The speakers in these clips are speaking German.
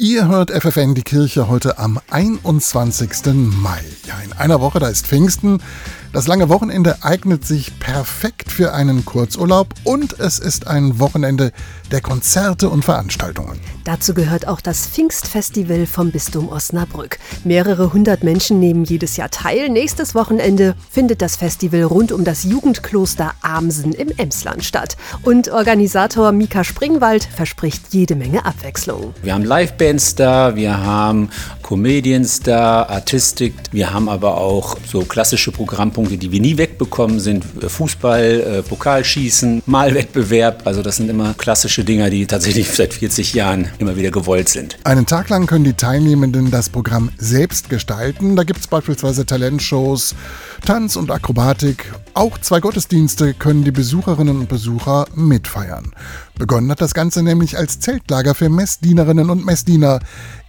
Ihr hört FFN die Kirche heute am 21. Mai. Ja, in einer Woche, da ist Pfingsten. Das lange Wochenende eignet sich perfekt für einen Kurzurlaub und es ist ein Wochenende der Konzerte und Veranstaltungen. Dazu gehört auch das Pfingstfestival vom Bistum Osnabrück. Mehrere hundert Menschen nehmen jedes Jahr teil. Nächstes Wochenende findet das Festival rund um das Jugendkloster Amsen im Emsland statt. Und Organisator Mika Springwald verspricht jede Menge Abwechslung. Wir haben Livebands da, wir haben Comedians da, Artistik, wir haben aber auch so klassische Programmpunkte, die wir nie wegbekommen, sind Fußball, äh, Pokalschießen, Malwettbewerb. Also das sind immer klassische Dinger, die tatsächlich seit 40 Jahren immer wieder gewollt sind. Einen Tag lang können die Teilnehmenden das Programm selbst gestalten. Da gibt es beispielsweise Talentshows, Tanz und Akrobatik. Auch zwei Gottesdienste können die Besucherinnen und Besucher mitfeiern. Begonnen hat das Ganze nämlich als Zeltlager für Messdienerinnen und Messdiener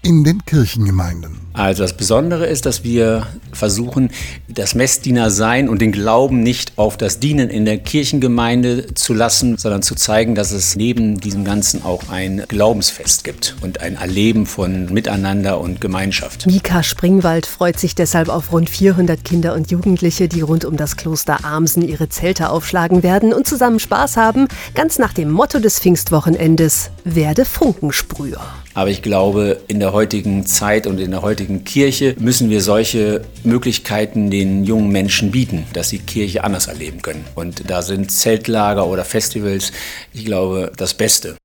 in den Kirchengemeinden. Also das Besondere ist, dass wir versuchen, das Messdienersein und den Glauben nicht auf das Dienen in der Kirchengemeinde zu lassen, sondern zu zeigen, dass es neben diesem Ganzen auch ein Glaubensfest gibt und ein Erleben von Miteinander und Gemeinschaft. Mika Springwald freut sich deshalb auf rund 400 Kinder und Jugendliche, die rund um das Kloster Amsen ihre Zelte aufschlagen werden und zusammen Spaß haben, ganz nach dem Motto des Pfingstwochenendes, werde Funkensprüher. Aber ich glaube, in der heutigen Zeit und in der heutigen Kirche müssen wir solche Möglichkeiten den jungen Menschen bieten, dass sie Kirche anders erleben können. Und da sind Zeltlager oder Festivals, ich glaube, das Beste.